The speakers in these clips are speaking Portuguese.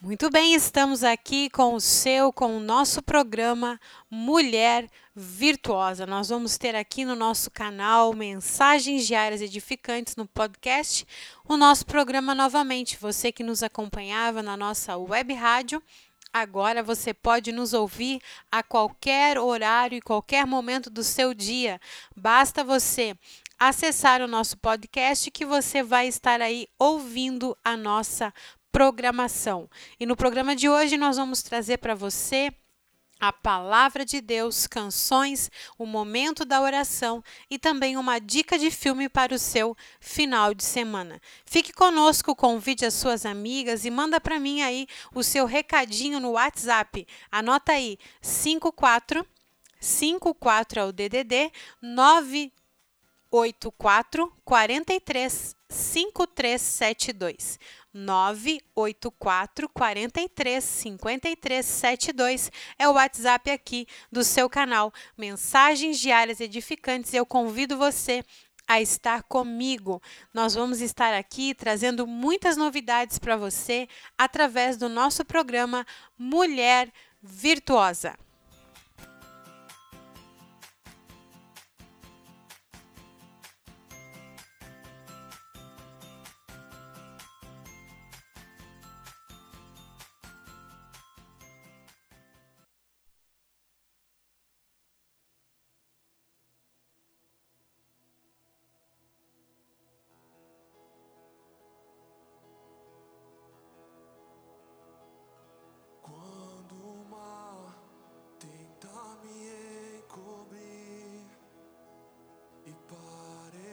Muito bem, estamos aqui com o seu, com o nosso programa Mulher Virtuosa. Nós vamos ter aqui no nosso canal Mensagens Diárias Edificantes no podcast o nosso programa novamente. Você que nos acompanhava na nossa web rádio, agora você pode nos ouvir a qualquer horário e qualquer momento do seu dia. Basta você acessar o nosso podcast que você vai estar aí ouvindo a nossa programação. E no programa de hoje nós vamos trazer para você a palavra de Deus, canções, o momento da oração e também uma dica de filme para o seu final de semana. Fique conosco, convide as suas amigas e manda para mim aí o seu recadinho no WhatsApp. Anota aí 54 54 é o DDD 984 43 5372. 984 43 53 72 é o WhatsApp aqui do seu canal Mensagens Diárias Edificantes. Eu convido você a estar comigo. Nós vamos estar aqui trazendo muitas novidades para você através do nosso programa Mulher Virtuosa.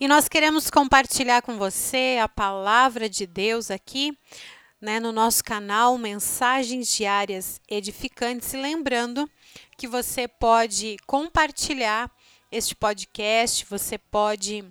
E nós queremos compartilhar com você a palavra de Deus aqui, né, no nosso canal Mensagens Diárias Edificantes. E lembrando que você pode compartilhar este podcast, você pode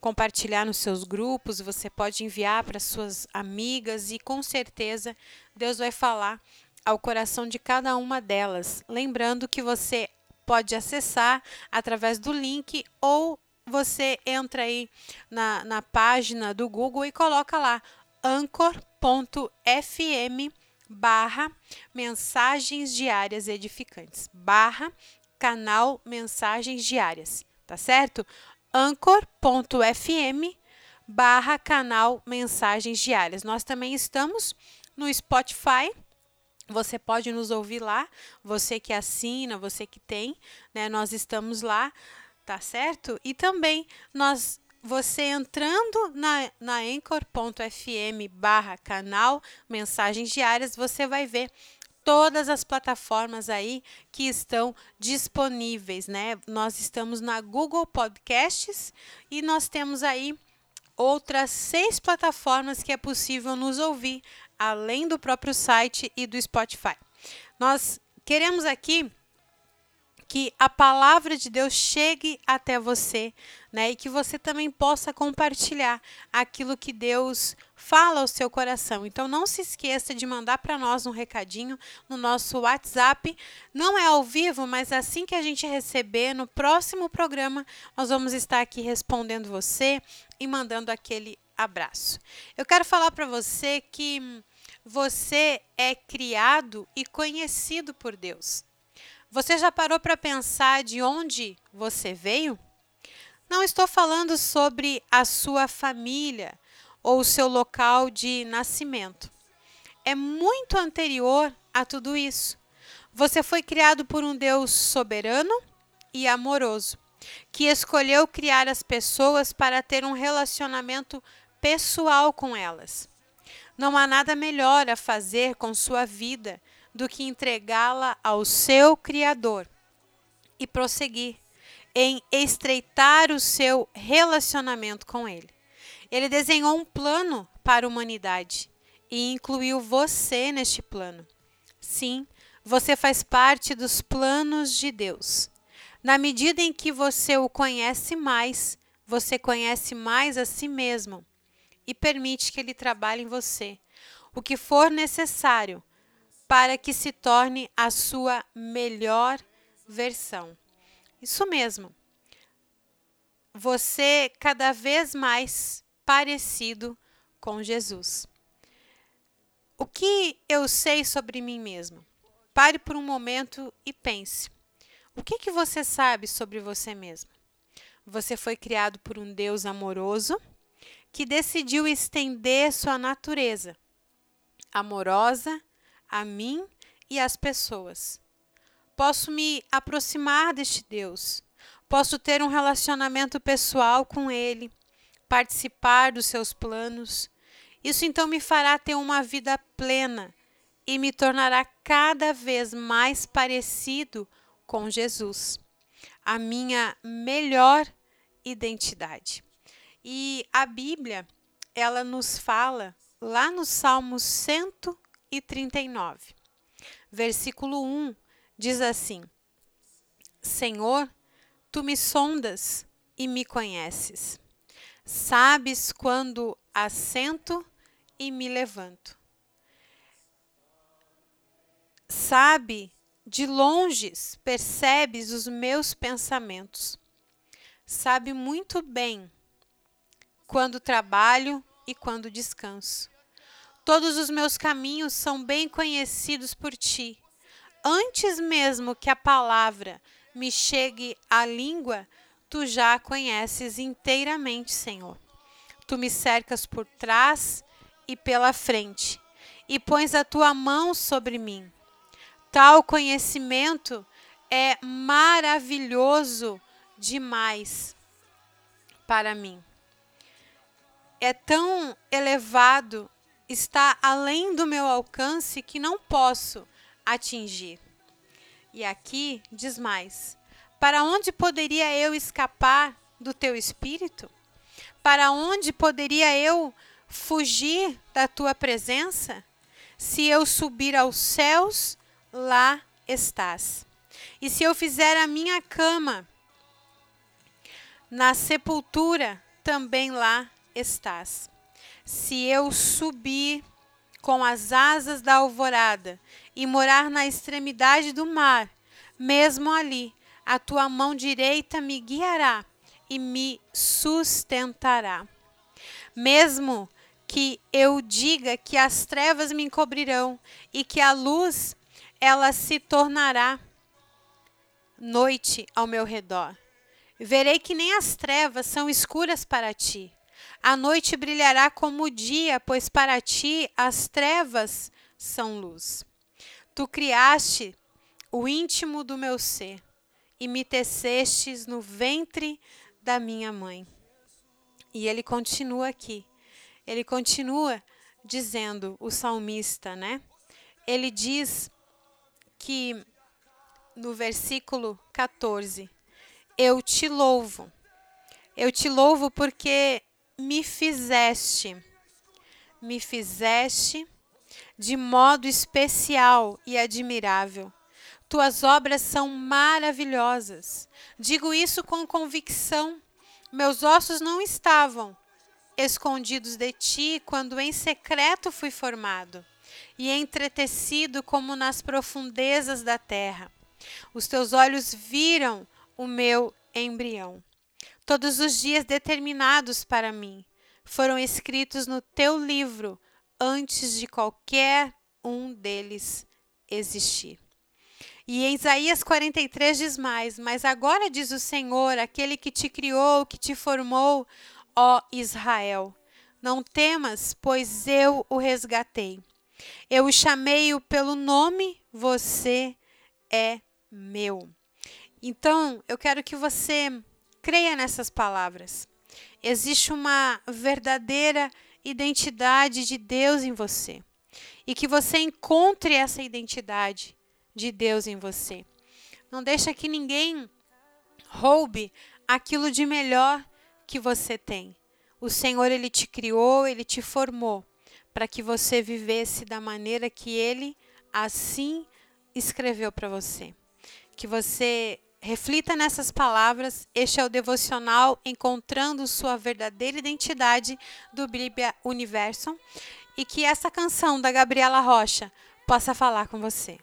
compartilhar nos seus grupos, você pode enviar para suas amigas e com certeza Deus vai falar ao coração de cada uma delas. Lembrando que você pode acessar através do link ou você entra aí na, na página do Google e coloca lá anchor.fm barra mensagens diárias edificantes barra canal mensagens diárias tá certo anchor.fm barra canal mensagens diárias nós também estamos no Spotify você pode nos ouvir lá, você que assina, você que tem, né? Nós estamos lá, tá certo? E também nós você entrando na, na anchor.fm barra canal mensagens diárias, você vai ver todas as plataformas aí que estão disponíveis, né? Nós estamos na Google Podcasts e nós temos aí outras seis plataformas que é possível nos ouvir além do próprio site e do Spotify. Nós queremos aqui que a palavra de Deus chegue até você, né? E que você também possa compartilhar aquilo que Deus fala ao seu coração. Então não se esqueça de mandar para nós um recadinho no nosso WhatsApp. Não é ao vivo, mas assim que a gente receber no próximo programa, nós vamos estar aqui respondendo você e mandando aquele abraço. Eu quero falar para você que você é criado e conhecido por Deus. Você já parou para pensar de onde você veio? Não estou falando sobre a sua família ou o seu local de nascimento. É muito anterior a tudo isso. Você foi criado por um Deus soberano e amoroso, que escolheu criar as pessoas para ter um relacionamento pessoal com elas. Não há nada melhor a fazer com sua vida do que entregá-la ao seu Criador e prosseguir em estreitar o seu relacionamento com Ele. Ele desenhou um plano para a humanidade e incluiu você neste plano. Sim, você faz parte dos planos de Deus. Na medida em que você o conhece mais, você conhece mais a si mesmo e permite que ele trabalhe em você o que for necessário para que se torne a sua melhor versão. Isso mesmo. Você cada vez mais parecido com Jesus. O que eu sei sobre mim mesmo? Pare por um momento e pense. O que, que você sabe sobre você mesmo? Você foi criado por um Deus amoroso que decidiu estender sua natureza amorosa a mim e às pessoas. Posso me aproximar deste Deus, posso ter um relacionamento pessoal com Ele, participar dos seus planos. Isso então me fará ter uma vida plena e me tornará cada vez mais parecido com Jesus, a minha melhor identidade. E a Bíblia, ela nos fala lá no Salmo 139, versículo 1, diz assim: Senhor, tu me sondas e me conheces. Sabes quando assento e me levanto. Sabe, de longe percebes os meus pensamentos. Sabe muito bem quando trabalho e quando descanso. Todos os meus caminhos são bem conhecidos por ti. Antes mesmo que a palavra me chegue à língua, tu já a conheces inteiramente, Senhor. Tu me cercas por trás e pela frente, e pões a tua mão sobre mim. Tal conhecimento é maravilhoso demais para mim é tão elevado, está além do meu alcance que não posso atingir. E aqui diz mais: Para onde poderia eu escapar do teu espírito? Para onde poderia eu fugir da tua presença? Se eu subir aos céus, lá estás. E se eu fizer a minha cama na sepultura, também lá estás. Se eu subir com as asas da alvorada e morar na extremidade do mar, mesmo ali, a tua mão direita me guiará e me sustentará. Mesmo que eu diga que as trevas me encobrirão e que a luz ela se tornará noite ao meu redor. Verei que nem as trevas são escuras para ti. A noite brilhará como o dia, pois para ti as trevas são luz. Tu criaste o íntimo do meu ser e me tecestes no ventre da minha mãe. E ele continua aqui. Ele continua dizendo, o salmista, né? Ele diz que no versículo 14: Eu te louvo. Eu te louvo porque me fizeste. Me fizeste de modo especial e admirável. Tuas obras são maravilhosas. Digo isso com convicção. Meus ossos não estavam escondidos de ti quando em secreto fui formado e entretecido como nas profundezas da terra. Os teus olhos viram o meu embrião. Todos os dias determinados para mim foram escritos no teu livro antes de qualquer um deles existir. E em Isaías 43 diz mais: Mas agora diz o Senhor, aquele que te criou, que te formou, ó Israel. Não temas, pois eu o resgatei. Eu o chamei pelo nome, você é meu. Então, eu quero que você creia nessas palavras. Existe uma verdadeira identidade de Deus em você. E que você encontre essa identidade de Deus em você. Não deixa que ninguém roube aquilo de melhor que você tem. O Senhor ele te criou, ele te formou para que você vivesse da maneira que ele assim escreveu para você. Que você reflita nessas palavras. Este é o devocional Encontrando sua verdadeira identidade do Bíblia Universo e que essa canção da Gabriela Rocha possa falar com você.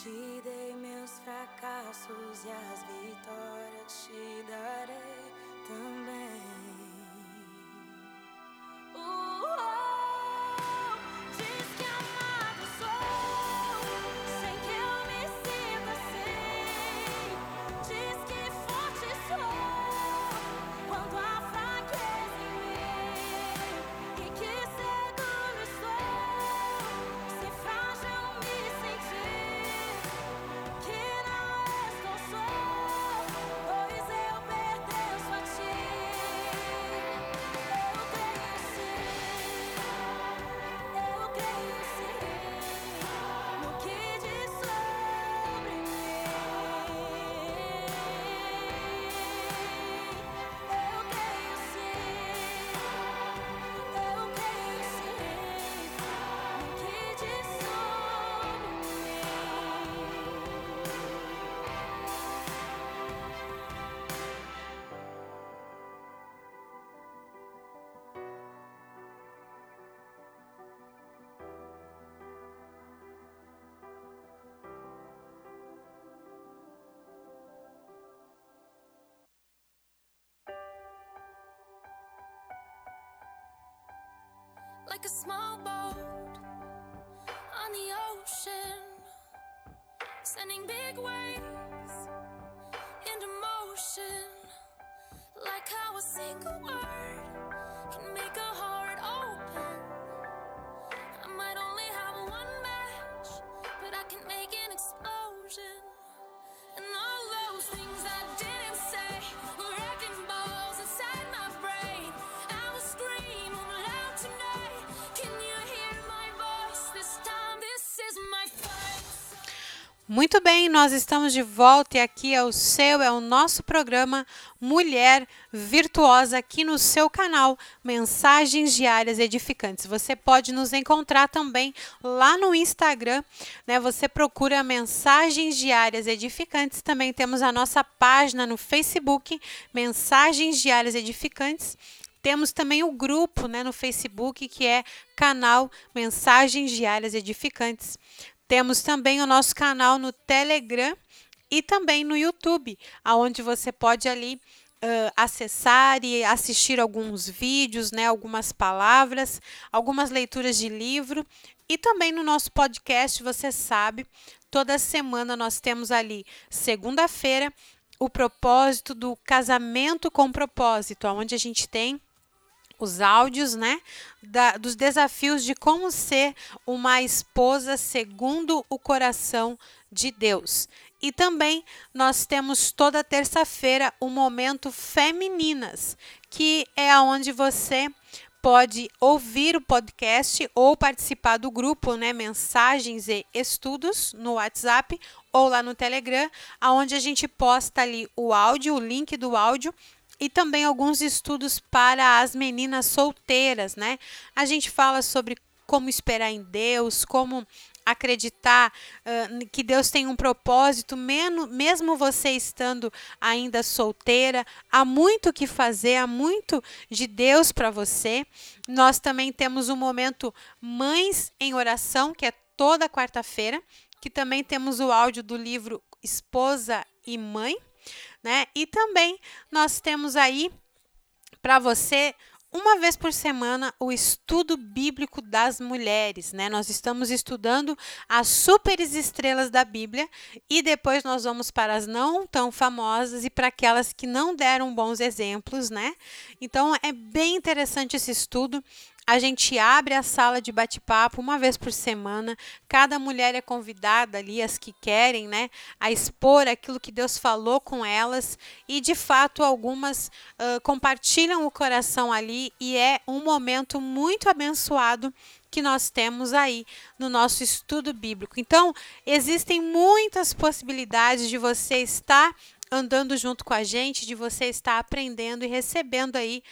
Te dei meus fracassos e as vitórias te darei também. Like a small boat on the ocean, sending big waves into motion. Like how a single word Muito bem, nós estamos de volta e aqui é o seu, é o nosso programa Mulher Virtuosa aqui no seu canal Mensagens Diárias Edificantes. Você pode nos encontrar também lá no Instagram, né? Você procura Mensagens Diárias Edificantes. Também temos a nossa página no Facebook, Mensagens Diárias Edificantes. Temos também o grupo né, no Facebook, que é canal Mensagens Diárias Edificantes. Temos também o nosso canal no Telegram e também no YouTube, aonde você pode ali ãh, acessar e assistir alguns vídeos, né, algumas palavras, algumas leituras de livro. E também no nosso podcast, você sabe, toda semana nós temos ali segunda-feira o propósito do casamento com propósito, onde a gente tem os áudios, né, da- dos desafios de como ser uma esposa segundo o coração de Deus. E também nós temos toda terça-feira o momento Femininas, que é onde você pode ouvir o podcast ou participar do grupo, né, mensagens e estudos no WhatsApp ou lá no Telegram, aonde a gente posta ali o áudio, o link do áudio e também alguns estudos para as meninas solteiras, né? A gente fala sobre como esperar em Deus, como acreditar n- que Deus tem um propósito, meno- mesmo você estando ainda solteira, há muito que fazer, há muito de Deus para você. Nós também temos o momento Mães em Oração, que é toda quarta-feira, que também temos o áudio do livro Esposa e Mãe, né? E também nós temos aí para você uma vez por semana o estudo bíblico das mulheres, né? Nós estamos estudando as super estrelas da Bíblia e depois nós vamos para as não tão famosas e para aquelas que não deram bons exemplos, né? Então é bem interessante esse estudo. A gente abre a sala de bate-papo uma vez por semana. Cada mulher é convidada ali, as que querem, né, a expor aquilo que Deus falou com elas. E de fato, algumas ah, compartilham o coração ali e é um momento muito abençoado que nós temos aí no nosso estudo bíblico. Então, existem muitas possibilidades de você estar andando junto com a gente, de você estar aprendendo e recebendo aí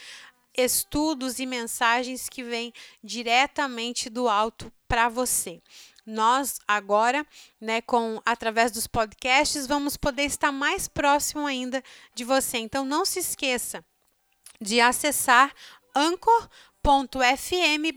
estudos e mensagens que vêm diretamente do alto para você. Nós agora, né, com através dos podcasts, vamos poder estar mais próximo ainda de você. Então não se esqueça de acessar anchor.fm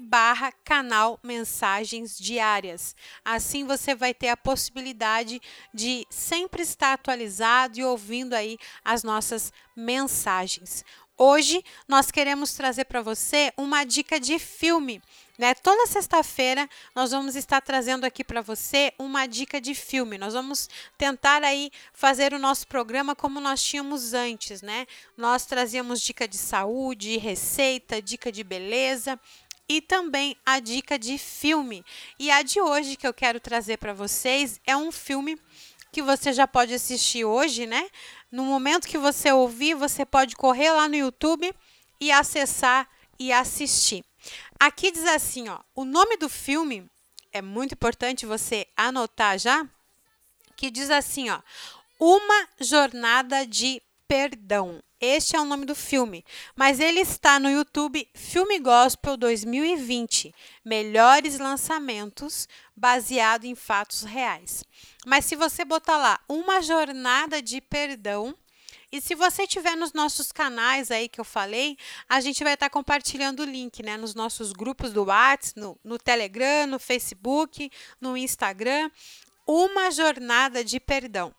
barra canal mensagens diárias. Assim você vai ter a possibilidade de sempre estar atualizado e ouvindo aí as nossas mensagens. Hoje nós queremos trazer para você uma dica de filme. Né? Toda sexta-feira nós vamos estar trazendo aqui para você uma dica de filme. Nós vamos tentar aí fazer o nosso programa como nós tínhamos antes, né? Nós trazíamos dica de saúde, receita, dica de beleza e também a dica de filme. E a de hoje que eu quero trazer para vocês é um filme que você já pode assistir hoje, né? No momento que você ouvir, você pode correr lá no YouTube e acessar e assistir. Aqui diz assim, ó, o nome do filme é muito importante você anotar já, que diz assim, ó, Uma Jornada de Perdão. Este é o nome do filme, mas ele está no YouTube Filme Gospel 2020, melhores lançamentos baseado em fatos reais. Mas se você botar lá Uma Jornada de Perdão, e se você tiver nos nossos canais aí que eu falei, a gente vai estar compartilhando o link, né? Nos nossos grupos do WhatsApp, no, no Telegram, no Facebook, no Instagram. Uma jornada de perdão.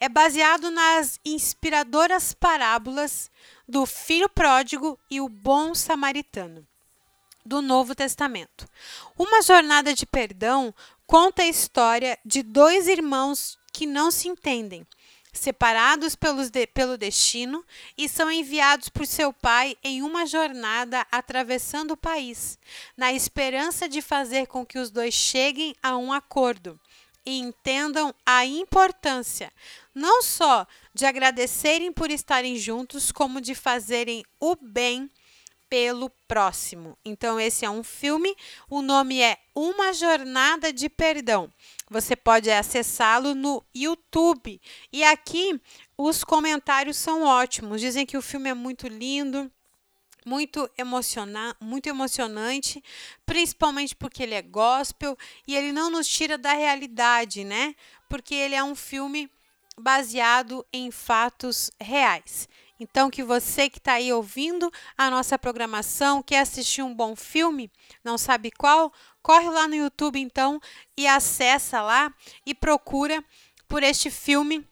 É baseado nas inspiradoras parábolas do filho pródigo e o bom samaritano. do Novo Testamento. Uma jornada de perdão conta a história de dois irmãos que não se entendem, separados pelos de- pelo destino e são enviados por seu pai em uma jornada atravessando o país, na esperança de fazer com que os dois cheguem a um acordo e entendam a importância não só de agradecerem por estarem juntos, como de fazerem o bem pelo próximo. Então, esse é um filme, o nome é Uma Jornada de Perdão. Você pode acessá-lo no YouTube. E aqui os comentários são ótimos. Dizem que o filme é muito lindo, muito, emociona muito emocionante, principalmente porque ele é gospel e ele não nos tira da realidade, né? Porque ele é um filme baseado em fatos reais. Então, que você que está aí ouvindo a nossa programação, quer assistir um bom filme, não sabe qual, corre lá no YouTube então e acessa lá e procura por este filme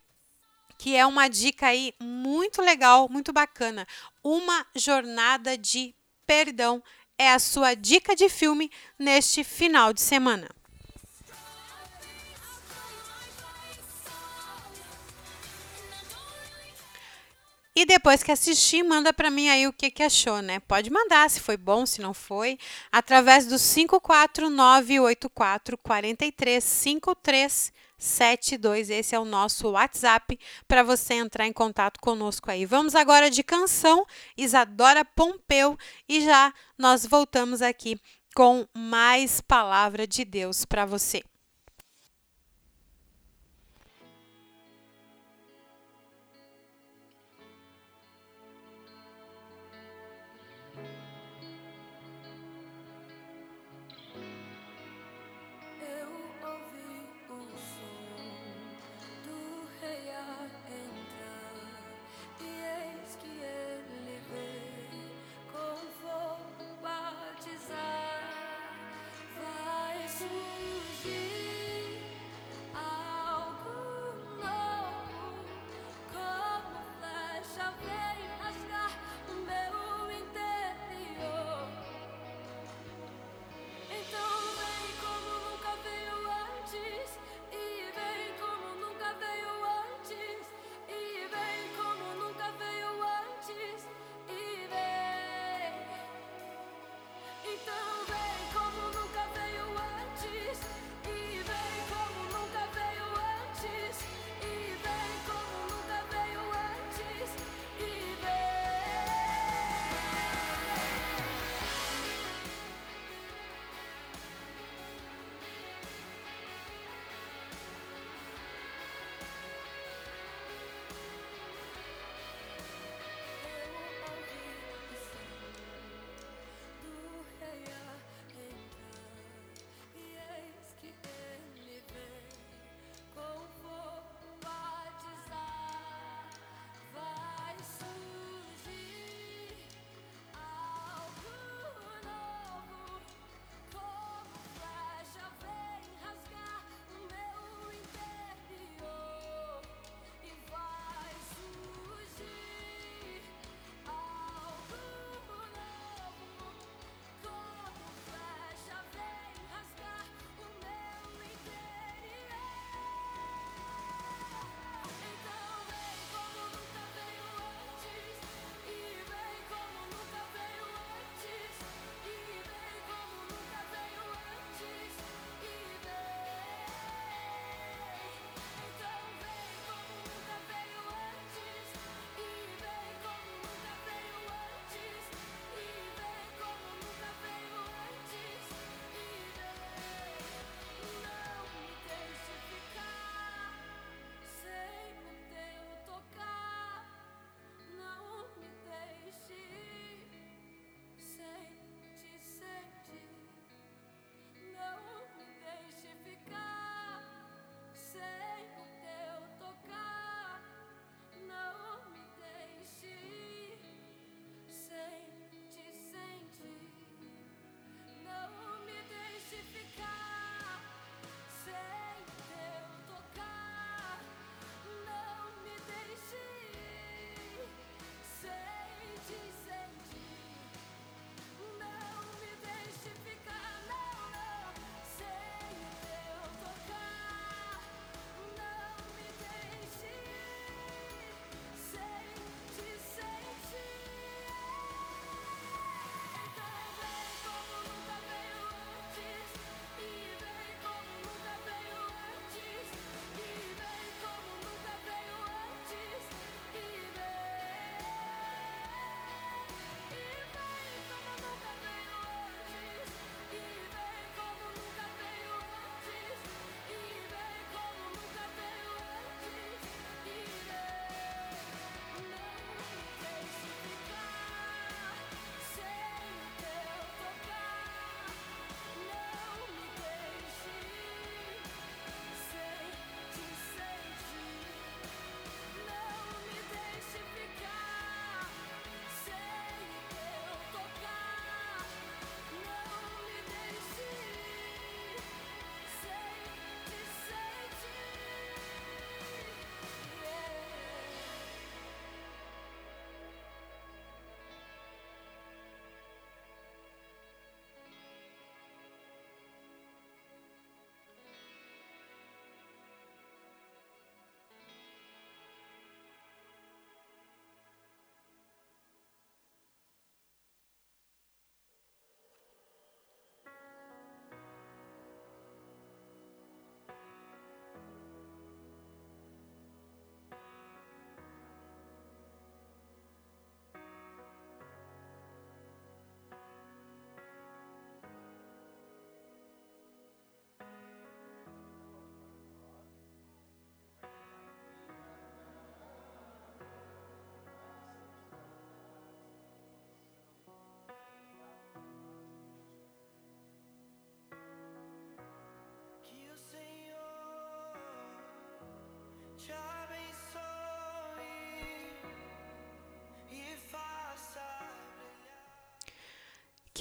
que é uma dica aí muito legal, muito bacana. Uma jornada de perdão é a sua dica de filme neste final de semana. E depois que assistir, manda para mim aí o que, que achou, né? Pode mandar se foi bom, se não foi, através do 54984 435372. Esse é o nosso WhatsApp para você entrar em contato conosco aí. Vamos agora de canção Isadora Pompeu e já nós voltamos aqui com mais palavra de Deus para você.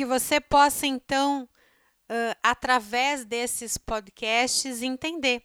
Que você possa então, uh, através desses podcasts, entender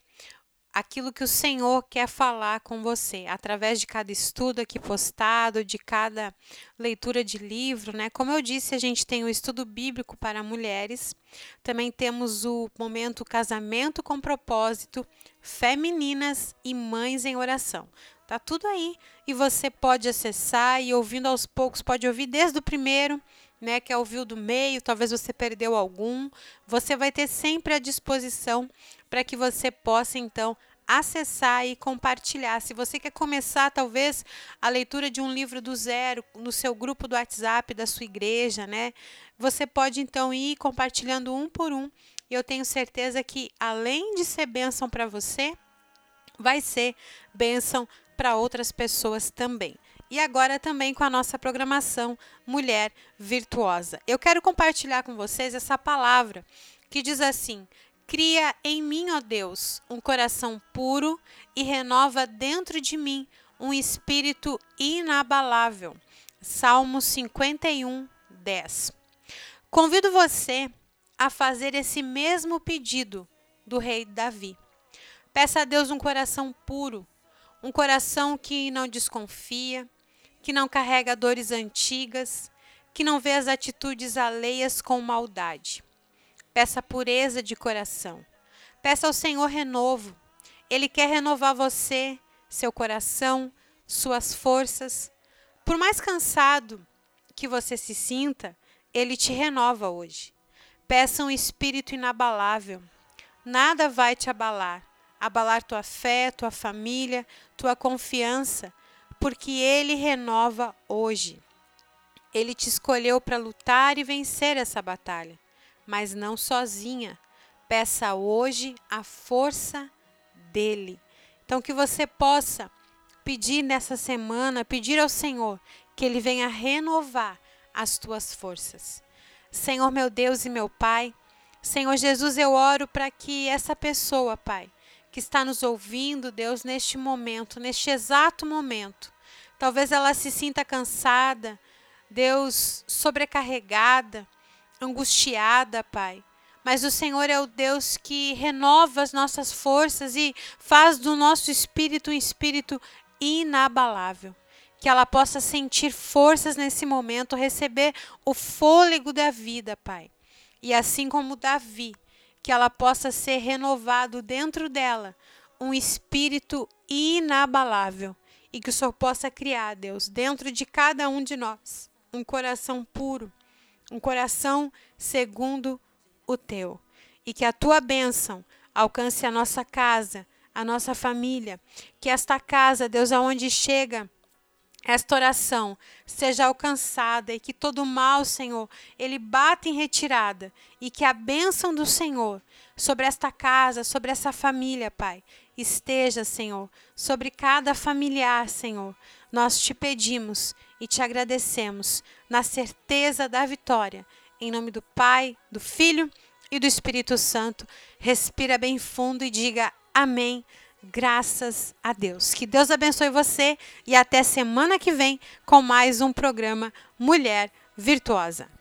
aquilo que o Senhor quer falar com você, através de cada estudo aqui postado, de cada leitura de livro, né? Como eu disse, a gente tem o estudo bíblico para mulheres, também temos o momento casamento com propósito, femininas e mães em oração. Tá tudo aí e você pode acessar e ouvindo aos poucos, pode ouvir desde o primeiro né, que é ouvir o do meio, talvez você perdeu algum, você vai ter sempre à disposição para que você possa então acessar e compartilhar. Se você quer começar talvez a leitura de um livro do zero no seu grupo do WhatsApp da sua igreja, né? Você pode então ir compartilhando um por um. E eu tenho certeza que além de ser bênção para você, vai ser bênção para outras pessoas também. E agora também com a nossa programação Mulher Virtuosa. Eu quero compartilhar com vocês essa palavra que diz assim: Cria em mim, ó Deus, um coração puro e renova dentro de mim um espírito inabalável. Salmo 51, 10. Convido você a fazer esse mesmo pedido do rei Davi. Peça a Deus um coração puro, um coração que não desconfia, que não carrega dores antigas, que não vê as atitudes alheias com maldade. Peça pureza de coração. Peça ao Senhor renovo. Ele quer renovar você, seu coração, suas forças. Por mais cansado que você se sinta, ele te renova hoje. Peça um espírito inabalável. Nada vai te abalar. Abalar tua fé, tua família, tua confiança, porque ele renova hoje. Ele te escolheu para lutar e vencer essa batalha mas não sozinha. Peça hoje a força dele. Então, que você possa pedir nessa semana, pedir ao Senhor que ele venha renovar as tuas forças. Senhor, meu Deus e meu Pai, Senhor Jesus, eu oro para que essa pessoa, Pai, que está nos ouvindo, Deus, neste momento, neste exato momento, talvez ela se sinta cansada, Deus, sobrecarregada, angustiada, Pai. Mas o Senhor é o Deus que renova as nossas forças e faz do nosso espírito um espírito inabalável. Que ela possa sentir forças nesse momento, receber o fôlego da vida, Pai. E assim como Davi, que ela possa ser renovado dentro dela um espírito inabalável e que o Senhor possa criar, Deus, dentro de cada um de nós, um coração puro, um coração segundo o teu. E que a tua bênção alcance a nossa casa, a nossa família. Que esta casa, Deus, aonde chega esta oração seja alcançada e que todo mal, Senhor, ele bata em retirada e que a bênção do Senhor sobre esta casa, sobre essa família, Pai, esteja, Senhor, sobre cada familiar, Senhor. Nós te pedimos e te agradecemos na certeza da vitória. Em nome do Pai, do Filho e do Espírito Santo. Respira bem fundo e diga amém. Graças a Deus. Que Deus abençoe você e até semana que vem com mais um programa Mulher Virtuosa.